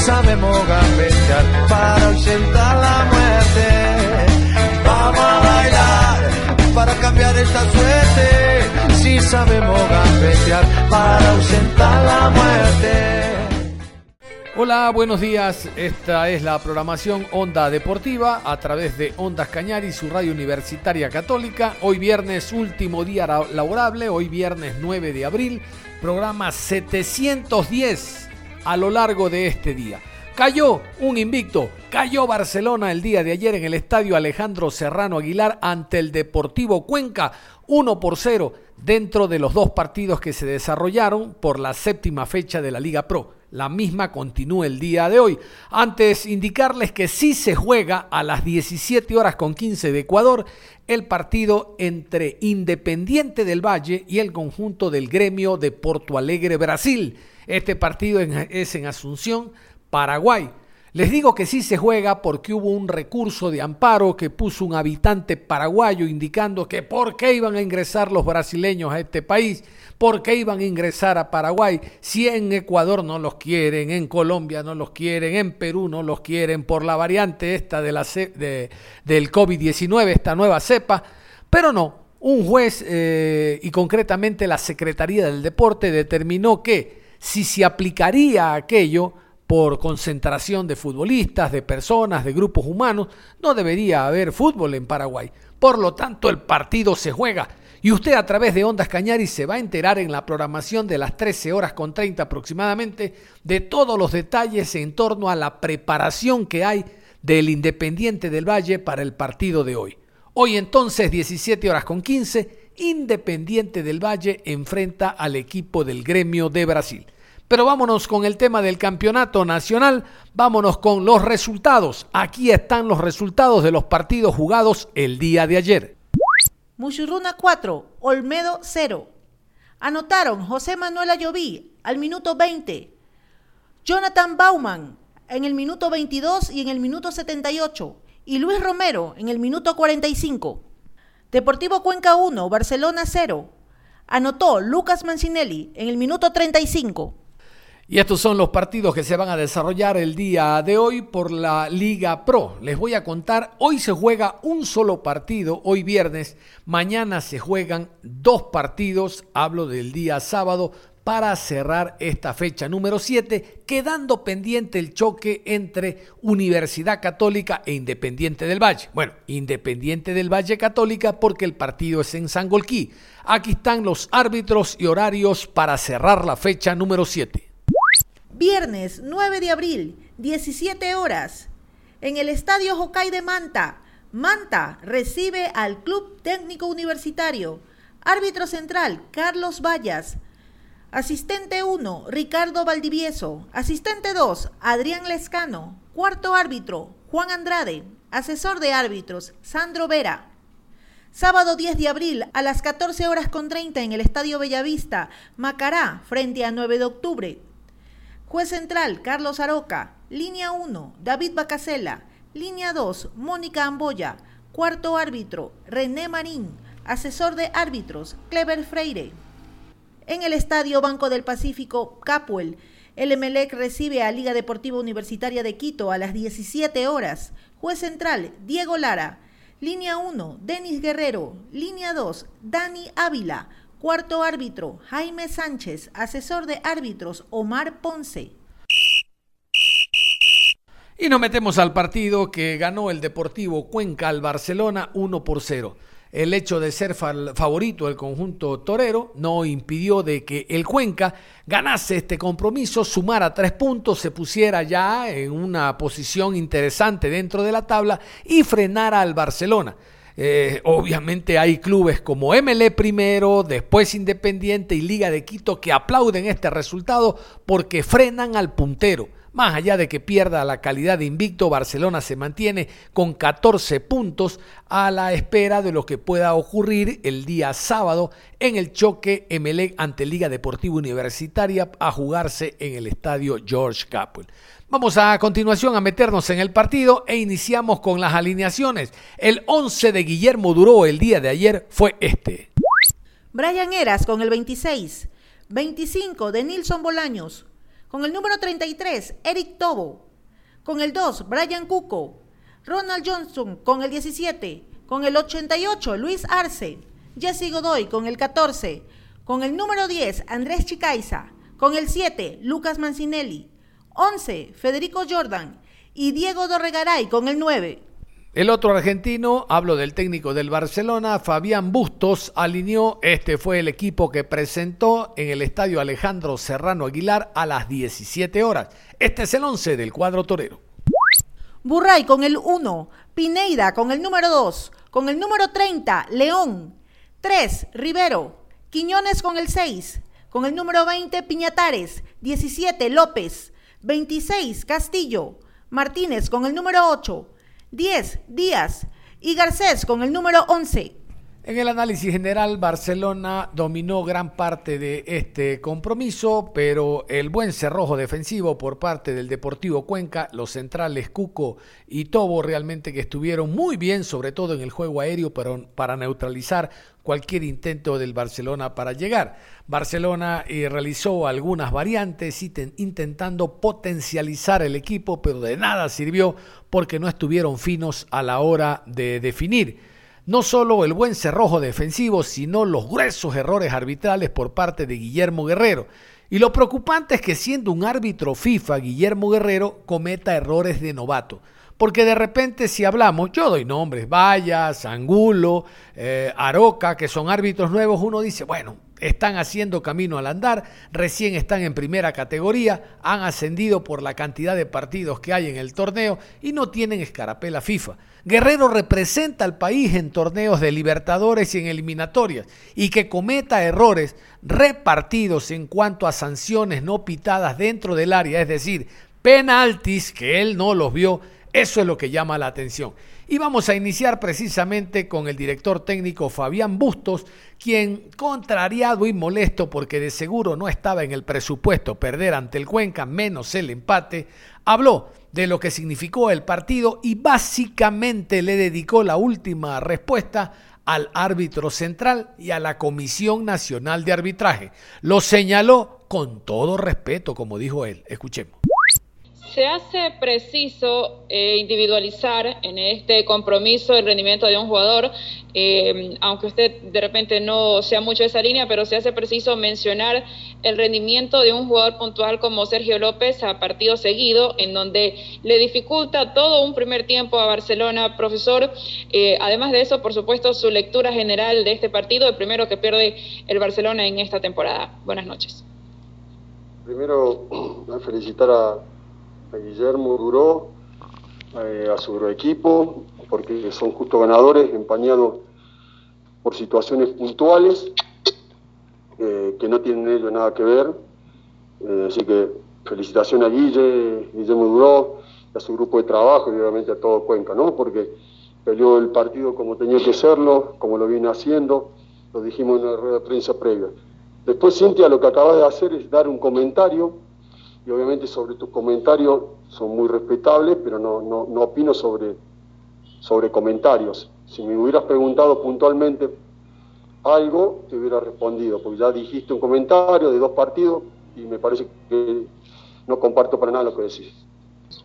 Sabemos gambetear para ausentar la muerte. Vamos a bailar para cambiar esta suerte. Si sabemos gambetear para ausentar la muerte. Hola, buenos días. Esta es la programación Onda Deportiva a través de Ondas Cañari, su radio universitaria católica. Hoy viernes, último día laborable, hoy viernes 9 de abril, programa 710 a lo largo de este día. Cayó un invicto, cayó Barcelona el día de ayer en el estadio Alejandro Serrano Aguilar ante el Deportivo Cuenca, 1 por 0 dentro de los dos partidos que se desarrollaron por la séptima fecha de la Liga Pro. La misma continúa el día de hoy. Antes indicarles que sí se juega a las 17 horas con 15 de Ecuador el partido entre Independiente del Valle y el conjunto del gremio de Porto Alegre, Brasil. Este partido es en Asunción, Paraguay. Les digo que sí se juega porque hubo un recurso de amparo que puso un habitante paraguayo indicando que por qué iban a ingresar los brasileños a este país, por qué iban a ingresar a Paraguay si en Ecuador no los quieren, en Colombia no los quieren, en Perú no los quieren por la variante esta de la, del COVID-19, esta nueva cepa. Pero no, un juez eh, y concretamente la Secretaría del Deporte determinó que si se aplicaría aquello por concentración de futbolistas, de personas, de grupos humanos, no debería haber fútbol en Paraguay. Por lo tanto, el partido se juega. Y usted a través de Ondas Cañaris se va a enterar en la programación de las 13 horas con 30 aproximadamente de todos los detalles en torno a la preparación que hay del Independiente del Valle para el partido de hoy. Hoy entonces 17 horas con 15 Independiente del Valle enfrenta al equipo del gremio de Brasil. Pero vámonos con el tema del campeonato nacional, vámonos con los resultados. Aquí están los resultados de los partidos jugados el día de ayer. Muchurruna 4, Olmedo 0. Anotaron José Manuel Ayoví al minuto 20, Jonathan Bauman en el minuto 22 y en el minuto 78 y Luis Romero en el minuto 45. Deportivo Cuenca 1, Barcelona 0. Anotó Lucas Mancinelli en el minuto 35. Y estos son los partidos que se van a desarrollar el día de hoy por la Liga Pro. Les voy a contar, hoy se juega un solo partido, hoy viernes, mañana se juegan dos partidos, hablo del día sábado, para cerrar esta fecha número 7, quedando pendiente el choque entre Universidad Católica e Independiente del Valle. Bueno, Independiente del Valle Católica porque el partido es en Sangolquí. Aquí están los árbitros y horarios para cerrar la fecha número 7. Viernes 9 de abril, 17 horas, en el Estadio Jocay de Manta. Manta recibe al Club Técnico Universitario. Árbitro central, Carlos Vallas. Asistente 1, Ricardo Valdivieso. Asistente 2, Adrián Lescano. Cuarto árbitro, Juan Andrade. Asesor de árbitros, Sandro Vera. Sábado 10 de abril a las 14 horas con 30 en el Estadio Bellavista, Macará, frente a 9 de octubre. Juez central, Carlos Aroca. Línea 1, David Bacasela. Línea 2, Mónica Amboya. Cuarto árbitro, René Marín. Asesor de árbitros, Clever Freire. En el Estadio Banco del Pacífico, Capuel, el Emelec recibe a Liga Deportiva Universitaria de Quito a las 17 horas. Juez central, Diego Lara. Línea 1, Denis Guerrero. Línea 2, Dani Ávila. Cuarto árbitro, Jaime Sánchez. Asesor de árbitros, Omar Ponce. Y nos metemos al partido que ganó el Deportivo Cuenca al Barcelona 1 por 0. El hecho de ser favorito del conjunto torero no impidió de que el Cuenca ganase este compromiso, sumara tres puntos, se pusiera ya en una posición interesante dentro de la tabla y frenara al Barcelona. Eh, obviamente hay clubes como MLE primero, después Independiente y Liga de Quito que aplauden este resultado porque frenan al puntero. Más allá de que pierda la calidad de invicto, Barcelona se mantiene con 14 puntos a la espera de lo que pueda ocurrir el día sábado en el choque MLE ante Liga Deportiva Universitaria a jugarse en el estadio George Capwell. Vamos a continuación a meternos en el partido e iniciamos con las alineaciones. El 11 de Guillermo Duró el día de ayer fue este. Brian Eras con el 26, 25 de Nilson Bolaños, con el número 33, Eric Tobo. Con el 2, Brian Cuco. Ronald Johnson con el 17. Con el 88, Luis Arce. Jesse Godoy con el 14. Con el número 10, Andrés Chicaiza. Con el 7, Lucas Mancinelli. 11, Federico Jordan. Y Diego Dorregaray con el 9. El otro argentino, hablo del técnico del Barcelona, Fabián Bustos, alineó, este fue el equipo que presentó en el estadio Alejandro Serrano Aguilar a las 17 horas. Este es el 11 del cuadro torero. Burray con el 1, Pineida con el número 2, con el número 30, León, 3, Rivero, Quiñones con el 6, con el número 20, Piñatares, 17, López, 26, Castillo, Martínez con el número 8, 10 días y Garcés con el número 11. En el análisis general, Barcelona dominó gran parte de este compromiso, pero el buen cerrojo defensivo por parte del Deportivo Cuenca, los centrales Cuco y Tobo realmente que estuvieron muy bien, sobre todo en el juego aéreo, para, para neutralizar cualquier intento del Barcelona para llegar. Barcelona eh, realizó algunas variantes intentando potencializar el equipo, pero de nada sirvió porque no estuvieron finos a la hora de definir. No solo el buen cerrojo defensivo, sino los gruesos errores arbitrales por parte de Guillermo Guerrero. Y lo preocupante es que siendo un árbitro FIFA, Guillermo Guerrero cometa errores de novato. Porque de repente si hablamos, yo doy nombres, Vallas, Angulo, eh, Aroca, que son árbitros nuevos, uno dice, bueno, están haciendo camino al andar, recién están en primera categoría, han ascendido por la cantidad de partidos que hay en el torneo y no tienen escarapela FIFA. Guerrero representa al país en torneos de Libertadores y en eliminatorias y que cometa errores repartidos en cuanto a sanciones no pitadas dentro del área, es decir, penaltis que él no los vio, eso es lo que llama la atención. Y vamos a iniciar precisamente con el director técnico Fabián Bustos, quien, contrariado y molesto porque de seguro no estaba en el presupuesto perder ante el Cuenca, menos el empate, habló de lo que significó el partido y básicamente le dedicó la última respuesta al árbitro central y a la Comisión Nacional de Arbitraje. Lo señaló con todo respeto, como dijo él. Escuchemos. Se hace preciso eh, individualizar en este compromiso el rendimiento de un jugador, eh, aunque usted de repente no sea mucho de esa línea, pero se hace preciso mencionar el rendimiento de un jugador puntual como Sergio López a partido seguido, en donde le dificulta todo un primer tiempo a Barcelona, profesor. Eh, además de eso, por supuesto, su lectura general de este partido, el primero que pierde el Barcelona en esta temporada. Buenas noches. Primero, felicitar a a Guillermo Duró, eh, a su equipo, porque son justo ganadores, empañados por situaciones puntuales eh, que no tienen ellos nada que ver. Eh, así que felicitación a Guille, Guillermo Duró, a su grupo de trabajo y obviamente a todo Cuenca, ¿no? Porque peleó el partido como tenía que serlo, como lo viene haciendo, lo dijimos en la rueda de prensa previa. Después, Cintia, lo que acabas de hacer es dar un comentario obviamente sobre tus comentarios son muy respetables, pero no, no, no opino sobre, sobre comentarios. Si me hubieras preguntado puntualmente algo, te hubiera respondido, porque ya dijiste un comentario de dos partidos y me parece que no comparto para nada lo que decís.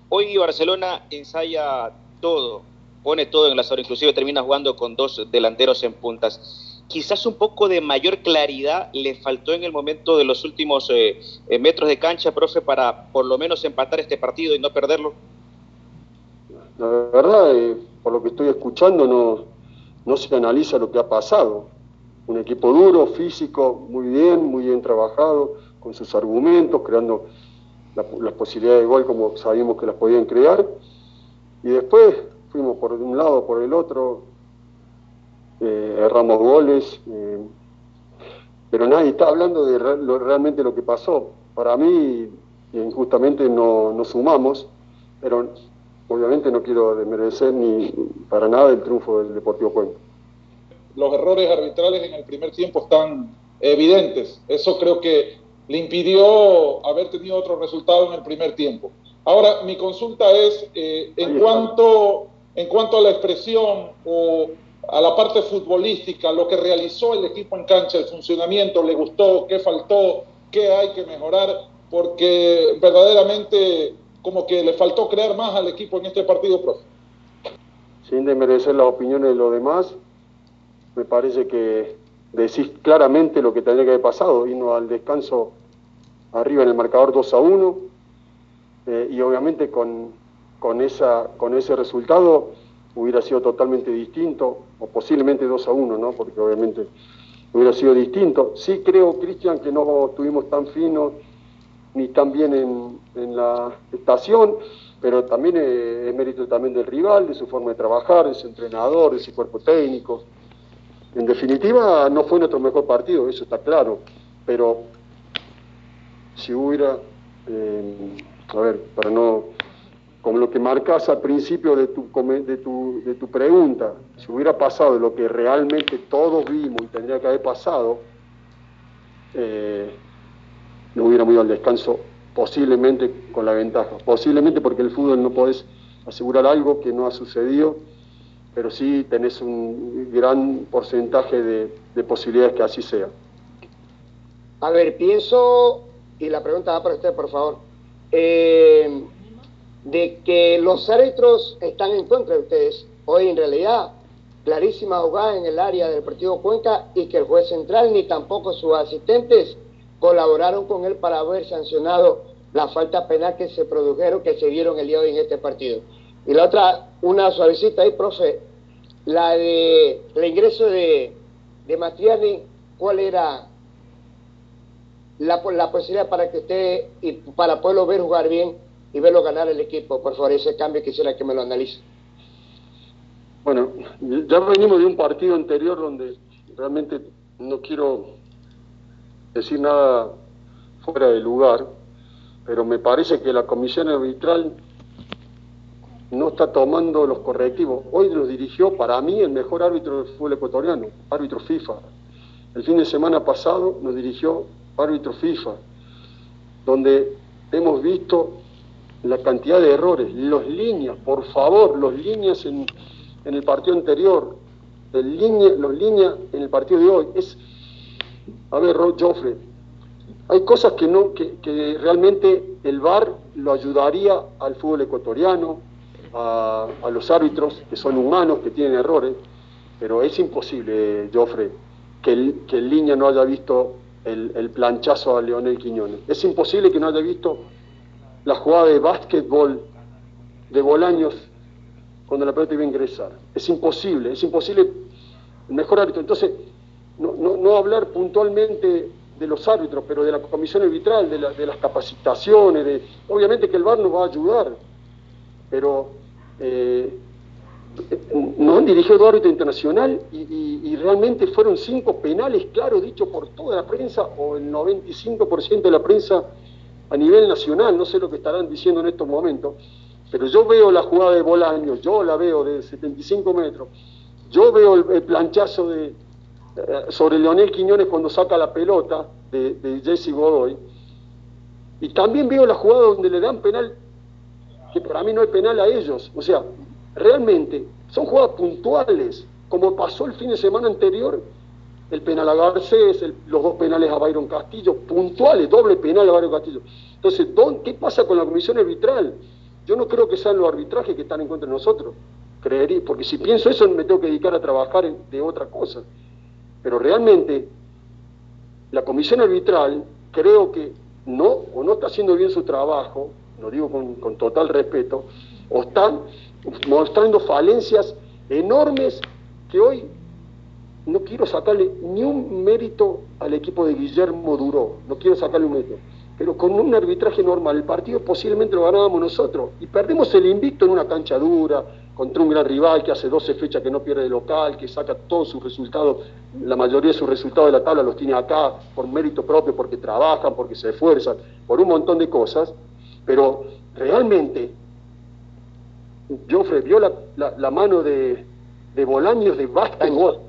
Hoy Barcelona ensaya todo, pone todo en el asador, inclusive termina jugando con dos delanteros en puntas quizás un poco de mayor claridad le faltó en el momento de los últimos eh, eh, metros de cancha, profe, para por lo menos empatar este partido y no perderlo? La verdad, eh, por lo que estoy escuchando, no, se analiza lo que ha pasado. Un equipo duro, físico, muy bien, muy bien trabajado, con sus argumentos, creando las posibilidades de gol como sabíamos que las podían crear. Y después fuimos por un lado, por el otro, eh, erramos goles, eh, pero nadie está hablando de realmente lo que pasó. Para mí, injustamente no, no sumamos, pero obviamente no quiero desmerecer ni para nada el triunfo del Deportivo Cuenca. Los errores arbitrales en el primer tiempo están evidentes. Eso creo que le impidió haber tenido otro resultado en el primer tiempo. Ahora, mi consulta es, eh, en, cuanto, en cuanto a la expresión o a la parte futbolística, lo que realizó el equipo en cancha, el funcionamiento, ¿le gustó? ¿Qué faltó? ¿Qué hay que mejorar? Porque verdaderamente como que le faltó crear más al equipo en este partido, profe. Sin desmerecer las opiniones de los demás, me parece que decís claramente lo que tendría que haber pasado, irnos al descanso arriba en el marcador 2 a 1, eh, y obviamente con, con, esa, con ese resultado hubiera sido totalmente distinto, o posiblemente 2 a 1, ¿no? porque obviamente hubiera sido distinto. Sí creo, Cristian, que no estuvimos tan finos ni tan bien en, la estación, pero también es, mérito también del rival, de su forma de trabajar, de su entrenador, de su cuerpo técnico. En definitiva, no fue nuestro mejor partido, eso está claro, pero si hubiera, eh, a ver, para no, como lo que marcas al principio de tu, de tu, de tu pregunta, si hubiera pasado lo que realmente todos vimos y tendría que haber pasado, eh, no hubiéramos ido al descanso posiblemente con la ventaja. Posiblemente porque el fútbol no podés asegurar algo que no ha sucedido, pero sí tenés un gran porcentaje de, posibilidades que así sea. A ver, pienso, y la pregunta va para usted, por favor, eh, de que los árbitros están en contra de ustedes. Hoy en realidad, clarísima jugada en el área del partido Cuenca y que el juez central ni tampoco sus asistentes colaboraron con él para haber sancionado la falta penal que se produjeron, que se dieron el día de hoy en este partido. Y la otra, una suavecita ahí, profe, la de el ingreso de, de Matriani, ¿cuál era la, la posibilidad para que usted, y para poderlo ver jugar bien y verlo ganar el equipo? Por favor, ese cambio quisiera que me lo analice. Bueno, ya venimos de un partido anterior donde realmente no quiero decir nada fuera de lugar, pero me parece que la comisión arbitral no está tomando los correctivos. Hoy nos dirigió para mí el mejor árbitro del fútbol ecuatoriano, árbitro FIFA. El fin de semana pasado nos dirigió árbitro FIFA, donde hemos visto la cantidad de errores, los líneas, por favor, los líneas en, el partido anterior, los líneas en el partido de hoy. Es, a ver, Joffre, hay cosas que no, que, realmente el VAR lo ayudaría al fútbol ecuatoriano, a, los árbitros que son humanos, que tienen errores, pero es imposible, Joffre, que el, que línea no haya visto el, planchazo a Leonel Quiñones. Es imposible que no haya visto la jugada de básquetbol de Bolaños cuando la pelota iba a ingresar. Es imposible, es imposible el mejor árbitro. Entonces, no, no, no hablar puntualmente de los árbitros, pero de la comisión arbitral, de, las capacitaciones, de, obviamente que el VAR nos va a ayudar, pero eh, no han dirigido árbitro internacional y, realmente fueron cinco penales, claro, dicho por toda la prensa, o el 95% de la prensa a nivel nacional, no sé lo que estarán diciendo en estos momentos, pero yo veo la jugada de Bolaño, yo la veo de 75 metros, yo veo el planchazo de, eh, sobre Leonel Quiñones cuando saca la pelota de, Jesse Godoy. Y también veo la jugada donde le dan penal, que para mí no es penal a ellos. O sea, realmente son jugadas puntuales, como pasó el fin de semana anterior, el penal a Garcés, los dos penales a Byron Castillo, puntuales, doble penal a Byron Castillo. Entonces, ¿qué pasa con la comisión arbitral? Yo no creo que sean los arbitrajes que están en contra de nosotros, creería, porque si pienso eso me tengo que dedicar a trabajar de otra cosa. Pero realmente la comisión arbitral creo que no o no está haciendo bien su trabajo, lo digo con, total respeto, o están mostrando falencias enormes que hoy no quiero sacarle ni un mérito al equipo de Guillermo Duró, no quiero sacarle un mérito, pero con un arbitraje normal, el partido posiblemente lo ganábamos nosotros. Y perdemos el invicto en una cancha dura, contra un gran rival que hace 12 fechas que no pierde de local, que saca todos sus resultados, la mayoría de sus resultados de la tabla los tiene acá por mérito propio, porque trabajan, porque se esfuerzan, por un montón de cosas, pero realmente Joffre vio la, mano de, de Bolaños de básquetbol,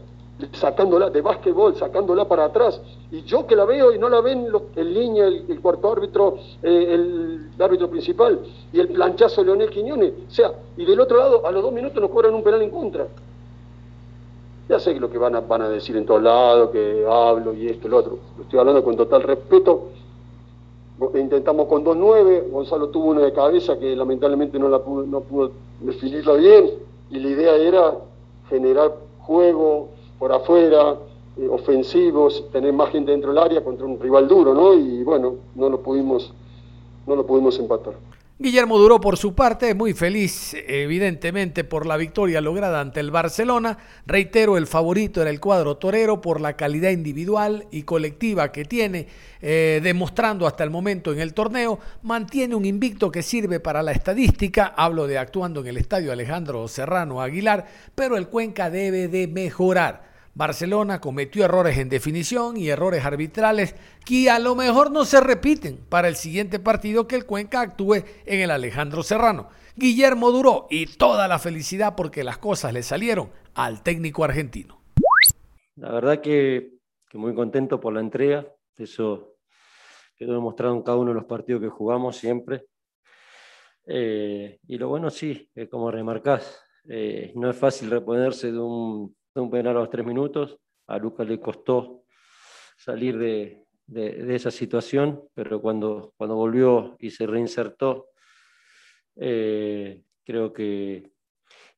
sacándola, de básquetbol, sacándola para atrás, y yo que la veo y no la ven en línea el, cuarto árbitro, eh, el, árbitro principal, y el planchazo Leonel Quiñones. O sea, y del otro lado, a los dos minutos nos cobran un penal en contra. Ya sé lo que van a, van a decir en todos lados, que hablo y esto y lo otro. Lo estoy hablando con total respeto. Intentamos con 2-9, Gonzalo tuvo una de cabeza que lamentablemente no, la pudo, no pudo definirla bien, y la idea era generar juego por afuera, eh, ofensivos, tener más gente dentro del área contra un rival duro, ¿no? Y bueno, no lo pudimos, no lo pudimos empatar. Guillermo Duró, por su parte, muy feliz, evidentemente, por la victoria lograda ante el Barcelona. Reitero, el favorito era el cuadro torero por la calidad individual y colectiva que tiene, eh, demostrando hasta el momento en el torneo. Mantiene un invicto que sirve para la estadística. Hablo de actuando en el estadio Alejandro Serrano Aguilar, pero el Cuenca debe de mejorar. Barcelona cometió errores en definición y errores arbitrales que a lo mejor no se repiten para el siguiente partido que el Cuenca actúe en el Alejandro Serrano. Guillermo duró y toda la felicidad porque las cosas le salieron al técnico argentino. La verdad que, muy contento por la entrega, eso quedó demostrado en cada uno de los partidos que jugamos siempre. Eh, y lo bueno sí, como remarcás, eh, no es fácil reponerse de un un penal a los tres minutos. A Lucas le costó salir de, esa situación, pero cuando, cuando volvió y se reinsertó, eh, creo que,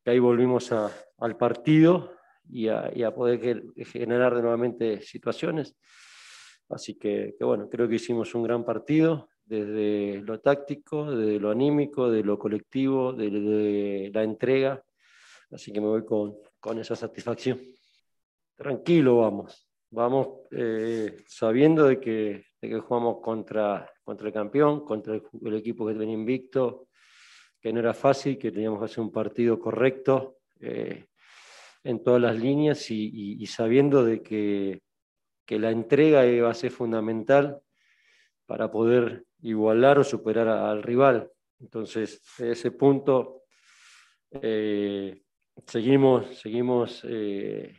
ahí volvimos al partido y a, poder generar nuevamente situaciones. Así que, bueno, creo que hicimos un gran partido desde lo táctico, desde lo anímico, de lo colectivo, de la entrega. Así que me voy con, con esa satisfacción. Tranquilo vamos, vamos eh, sabiendo de que, de que, jugamos contra, contra el campeón, contra el, equipo que tenía invicto, que no era fácil, que teníamos que hacer un partido correcto eh, en todas las líneas y, sabiendo de que, que, la entrega iba a ser fundamental para poder igualar o superar al rival. Entonces, ese punto eh, seguimos, seguimos eh,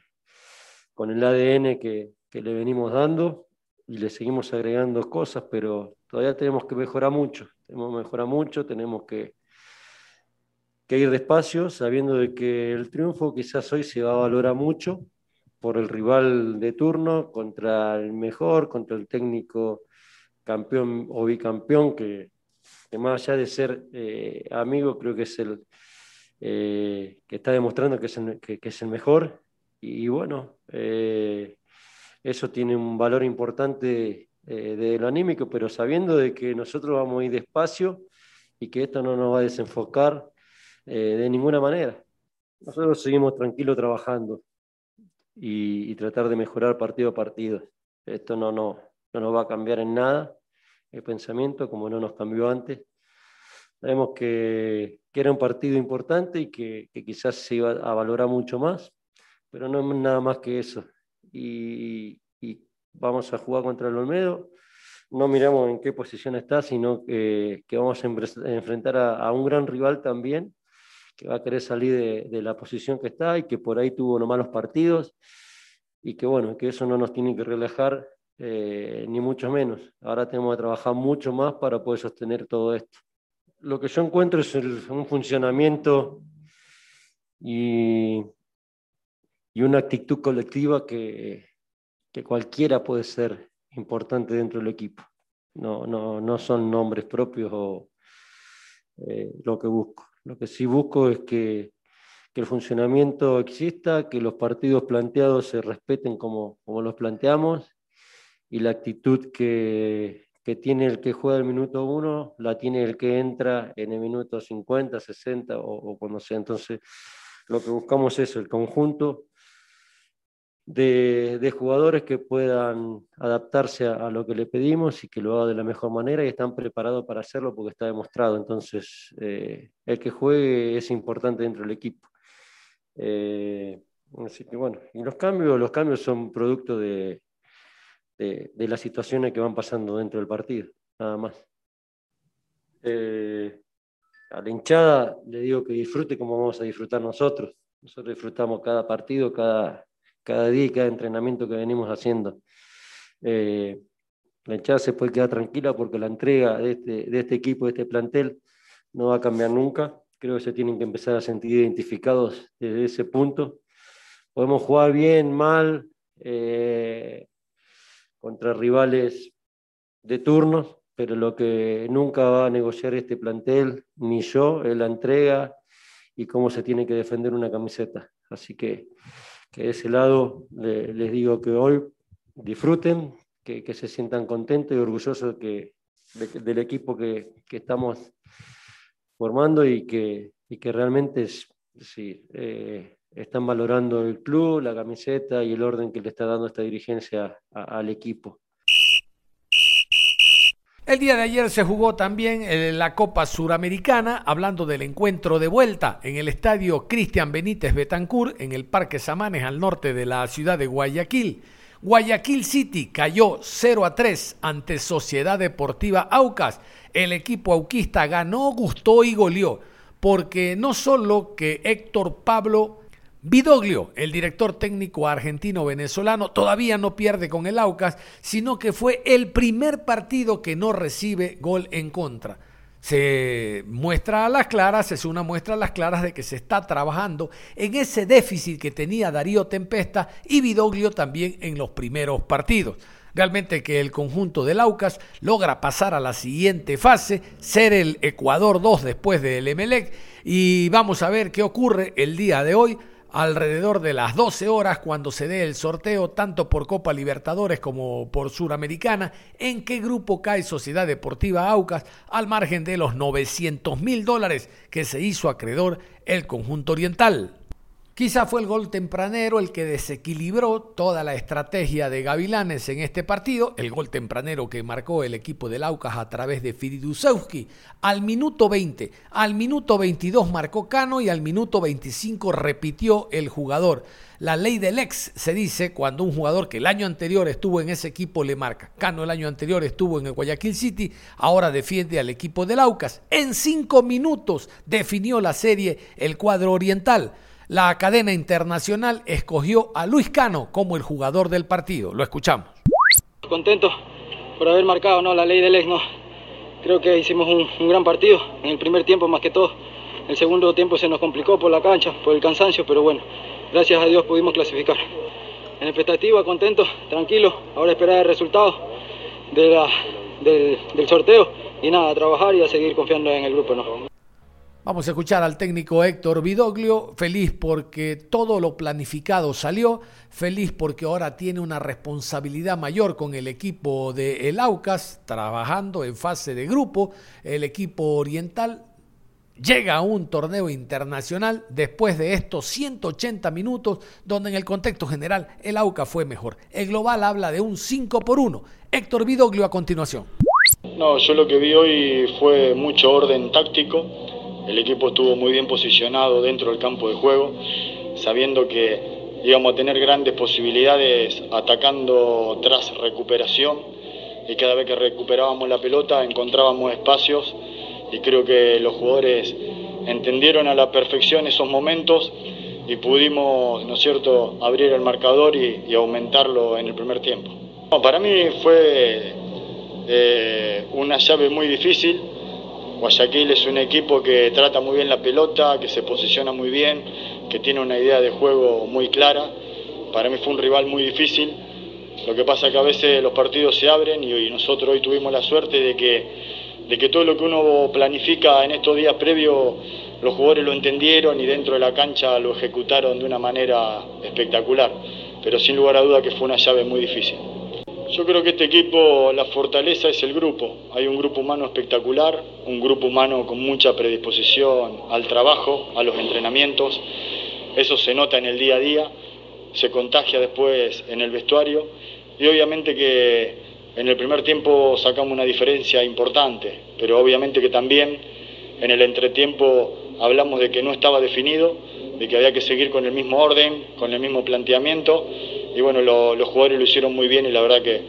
con el ADN que, le venimos dando y le seguimos agregando cosas, pero todavía tenemos que mejorar mucho, tenemos que mejorar mucho, tenemos que, que ir despacio, sabiendo de que el triunfo quizás hoy se va a valorar mucho por el rival de turno contra el mejor, contra el técnico campeón o bicampeón, que, más allá de ser eh, amigo, creo que es el, eh, que está demostrando que es el, que, es el mejor. Y, bueno, eh, eso tiene un valor importante eh, de lo anímico, pero sabiendo de que nosotros vamos a ir despacio y que esto no nos va a desenfocar de ninguna manera. Nosotros seguimos tranquilos trabajando y, tratar de mejorar partido a partido. Esto no, no, no nos va a cambiar en nada el pensamiento, como no nos cambió antes. Sabemos que, que era un partido importante y que, quizás se iba a valorar mucho más, pero no es nada más que eso. Y, vamos a jugar contra el Olmedo. No miramos en qué posición está, sino que, vamos a enfrentar a, un gran rival también, que va a querer salir de, la posición que está y que por ahí tuvo unos malos partidos y que bueno, que eso no nos tiene que relajar eh, ni mucho menos. Ahora tenemos que trabajar mucho más para poder sostener todo esto lo que yo encuentro es un funcionamiento y, una actitud colectiva que, cualquiera puede ser importante dentro del equipo. No, no, son nombres propios o eh, lo que busco. Lo que sí busco es que, el funcionamiento exista, que los partidos planteados se respeten como, como los planteamos y la actitud que, que tiene el que juega el minuto uno, la tiene el que entra en el minuto 50, 60 o, cuando sea. Entonces, lo que buscamos es el conjunto de, jugadores que puedan adaptarse a, lo que le pedimos y que lo haga de la mejor manera y están preparados para hacerlo porque está demostrado. Entonces, eh, el que juegue es importante dentro del equipo. Eh, así que bueno, y los cambios, los cambios son producto de, de, las situaciones que van pasando dentro del partido, nada más. Eh, a la hinchada le digo que disfrute como vamos a disfrutar nosotros. Nosotros disfrutamos cada partido, cada, cada día y cada entrenamiento que venimos haciendo. Eh, la hinchada se puede quedar tranquila porque la entrega de este, de este equipo, de este plantel, no va a cambiar nunca. Creo que se tienen que empezar a sentir identificados desde ese punto. Podemos jugar bien, mal, eh, contra rivales de turnos, pero lo que nunca va a negociar este plantel, ni yo, es la entrega y cómo se tiene que defender una camiseta. Así que que de ese lado les digo que hoy disfruten, que, se sientan contentos y orgullosos que, del equipo que, estamos formando y que, que realmente sí, eh, están valorando el club, la camiseta y el orden que le está dando esta dirigencia al equipo. El día de ayer se jugó también eh, la Copa Suramericana, hablando del encuentro de vuelta en el estadio Cristian Benítez Betancourt, en el Parque Samanes, al norte de la ciudad de Guayaquil. Guayaquil City cayó 0 a 3 ante Sociedad Deportiva Aucas. El equipo auquista ganó, gustó y goleó, porque no solo que Héctor Pablo Vidoglio, el director técnico argentino-venezolano, todavía no pierde con el Aucas, sino que fue el primer partido que no recibe gol en contra. Se muestra a las claras, es una muestra a las claras de que se está trabajando en ese déficit que tenía Darío Tempesta y Vidoglio también en los primeros partidos. Realmente que el conjunto del Aucas logra pasar a la siguiente fase, ser el Ecuador 2 después del Emelec y vamos a ver qué ocurre el día de hoy alrededor de las 12 horas cuando se dé el sorteo tanto por Copa Libertadores como por Suramericana, en qué grupo cae Sociedad Deportiva Aucas al margen de los 900 mil dólares que se hizo acreedor el conjunto oriental. Quizá fue el gol tempranero el que desequilibró toda la estrategia de Gavilanes en este partido, el gol tempranero que marcó el equipo del Aucas a través de Firidusewski al minuto 20, al minuto 22 marcó Cano y al minuto 25 repitió el jugador. La ley del ex se dice cuando un jugador que el año anterior estuvo en ese equipo le marca. Cano el año anterior estuvo en el Guayaquil City, ahora defiende al equipo del Aucas. En cinco minutos definió la serie el cuadro oriental. La cadena internacional escogió a Luis Cano como el jugador del partido. Lo escuchamos. Contento por haber marcado ¿no? la ley del ex. ¿no? Creo que hicimos un, gran partido en el primer tiempo más que todo. El segundo tiempo se nos complicó por la cancha, por el cansancio, pero bueno, gracias a Dios pudimos clasificar. En expectativa, contento, tranquilo, ahora esperar el resultado de del, del sorteo y nada, a trabajar y a seguir confiando en el grupo. ¿no? Vamos a escuchar al técnico Héctor Vidoglio, feliz porque todo lo planificado salió, feliz porque ahora tiene una responsabilidad mayor con el equipo de El Aucas, trabajando en fase de grupo, el equipo oriental llega a un torneo internacional después de estos 180 minutos, donde en el contexto general el Aucas fue mejor. El global habla de un 5 por 1. Héctor Vidoglio a continuación. No, yo lo que vi hoy fue mucho orden táctico el equipo estuvo muy bien posicionado dentro del campo de juego, sabiendo que íbamos a tener grandes posibilidades atacando tras recuperación y cada vez que recuperábamos la pelota encontrábamos espacios y creo que los jugadores entendieron a la perfección esos momentos y pudimos, ¿no es cierto?, abrir el marcador y, aumentarlo en el primer tiempo. para mí fue eh, una llave muy difícil, Guayaquil es un equipo que trata muy bien la pelota, que se posiciona muy bien, que tiene una idea de juego muy clara. Para mí fue un rival muy difícil. Lo que pasa es que a veces los partidos se abren y, nosotros hoy tuvimos la suerte de que, de que todo lo que uno planifica en estos días previos, los jugadores lo entendieron y dentro de la cancha lo ejecutaron de una manera espectacular. Pero sin lugar a duda que fue una llave muy difícil. Yo creo que este equipo, la fortaleza es el grupo. Hay un grupo humano espectacular, un grupo humano con mucha predisposición al trabajo, a los entrenamientos. Eso se nota en el día a día. se contagia después en el vestuario y obviamente que en el primer tiempo sacamos una diferencia importante, pero obviamente que también en el entretiempo hablamos de que no estaba definido, de que había que seguir con el mismo orden, con el mismo planteamiento y bueno, los jugadores lo hicieron muy bien y la verdad que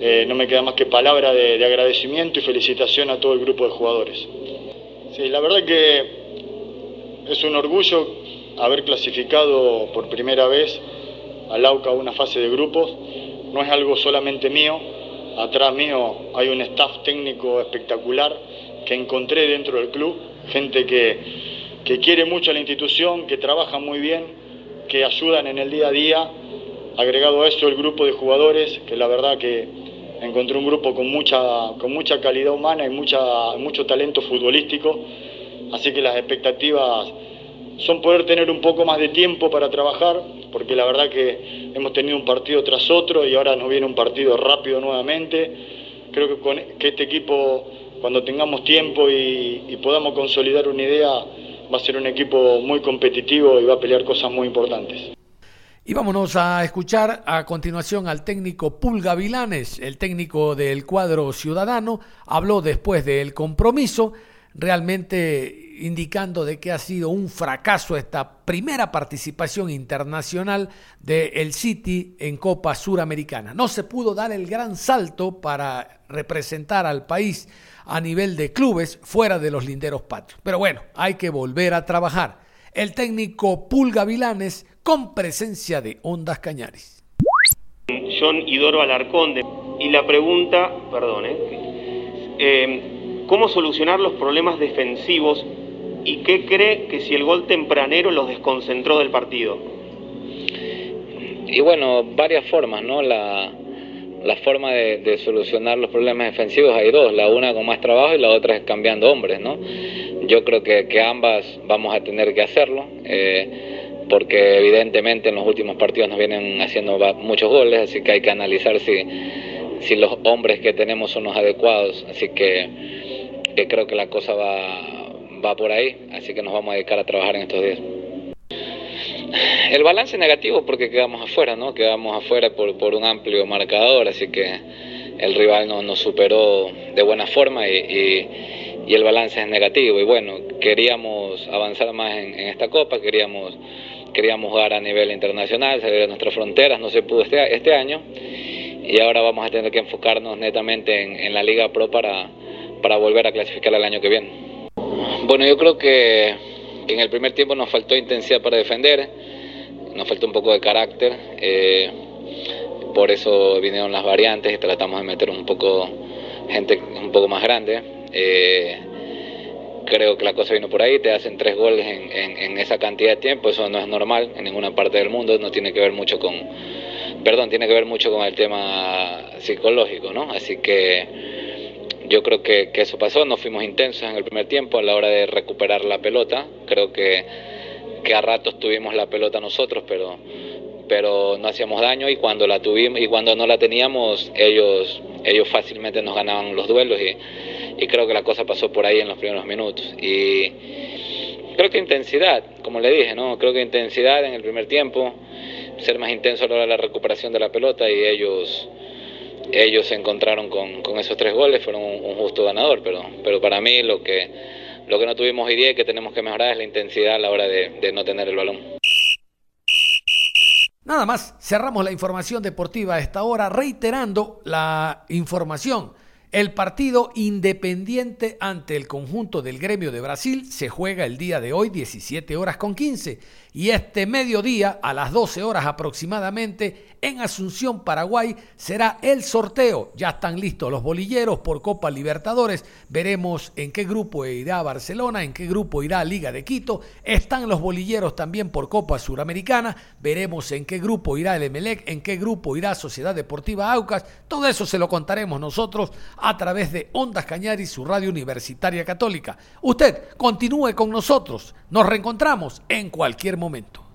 eh, no me queda más que palabra de, agradecimiento y felicitación a todo el grupo de jugadores. Sí, la verdad que es un orgullo haber clasificado por primera vez al AUCA una fase de grupos. No es algo solamente mío, atrás mío hay un staff técnico espectacular que encontré dentro del club, gente que, que quiere mucho a la institución, que trabaja muy bien, que ayudan en el día a día. Agregado a eso el grupo de jugadores, que la verdad que encontré un grupo con mucha, con mucha calidad humana y mucho talento futbolístico, así que las expectativas son poder tener un poco más de tiempo para trabajar, porque la verdad que hemos tenido un partido tras otro y ahora nos viene un partido rápido nuevamente. Creo que este equipo, cuando tengamos tiempo y podamos consolidar una idea, va a ser un equipo muy competitivo y va a pelear cosas muy importantes. Y vámonos a escuchar a continuación al técnico Pulga Vilanes, el técnico del cuadro ciudadano, habló después del compromiso, realmente indicando de que ha sido un fracaso esta primera participación internacional del City en Copa Suramericana. No se pudo dar el gran salto para representar al país a nivel de clubes fuera de los linderos patrios. Pero bueno, hay que volver a trabajar. El técnico Pulga Vilanes con presencia de Ondas Cañares. John Idoro Alarcón, y la pregunta, perdón, ¿eh? ¿eh? ¿cómo solucionar los problemas defensivos y qué cree que si el gol tempranero los desconcentró del partido? Y bueno, varias formas, ¿no? La, la forma de, solucionar los problemas defensivos hay dos, la una con más trabajo y la otra es cambiando hombres, ¿no? Yo creo que, que ambas vamos a tener que hacerlo. Eh, porque evidentemente en los últimos partidos nos vienen haciendo muchos goles, así que hay que analizar si, si los hombres que tenemos son los adecuados, así que, creo que la cosa va, va por ahí, así que nos vamos a dedicar a trabajar en estos días. El balance negativo porque quedamos afuera, ¿no? Quedamos afuera por, por un amplio marcador, así que el rival no, nos superó de buena forma y, y, el balance es negativo. Y bueno, queríamos avanzar más en esta copa, queríamos queríamos jugar a nivel internacional, salir de nuestras fronteras, no se pudo este, este año y ahora vamos a tener que enfocarnos netamente en, la Liga Pro para, para volver a clasificar el año que viene. Bueno, yo creo que, en el primer tiempo nos faltó intensidad para defender, nos faltó un poco de carácter, eh, por eso vinieron las variantes y tratamos de meter un poco gente un poco más grande. Eh, creo que la cosa vino por ahí, te hacen tres goles en, esa cantidad de tiempo, eso no es normal en ninguna parte del mundo, no tiene que ver mucho con, perdón, tiene que ver mucho con el tema psicológico, ¿no? Así que yo creo que, eso pasó, no fuimos intensos en el primer tiempo a la hora de recuperar la pelota, creo que, que a ratos tuvimos la pelota nosotros, pero pero no hacíamos daño y cuando la tuvimos y cuando no la teníamos ellos ellos fácilmente nos ganaban los duelos y y creo que la cosa pasó por ahí en los primeros minutos. Y creo que intensidad, como le dije, ¿no? Creo que intensidad en el primer tiempo, ser más intenso a la hora de la recuperación de la pelota y ellos ellos se encontraron con, esos tres goles, fueron un, justo ganador, pero, pero para mí lo que, lo que no tuvimos hoy día y que tenemos que mejorar es la intensidad a la hora de, de no tener el balón. Nada más, cerramos la información deportiva a esta hora, reiterando la información el partido independiente ante el conjunto del gremio de Brasil se juega el día de hoy 17 horas con 15 y este mediodía a las 12 horas aproximadamente en Asunción, Paraguay, será el sorteo. Ya están listos los bolilleros por Copa Libertadores. Veremos en qué grupo irá Barcelona, en qué grupo irá Liga de Quito. Están los bolilleros también por Copa Suramericana. Veremos en qué grupo irá el Emelec, en qué grupo irá Sociedad Deportiva Aucas. Todo eso se lo contaremos nosotros a través de Ondas Cañaris, su radio universitaria católica. Usted continúe con nosotros. Nos reencontramos en cualquier momento.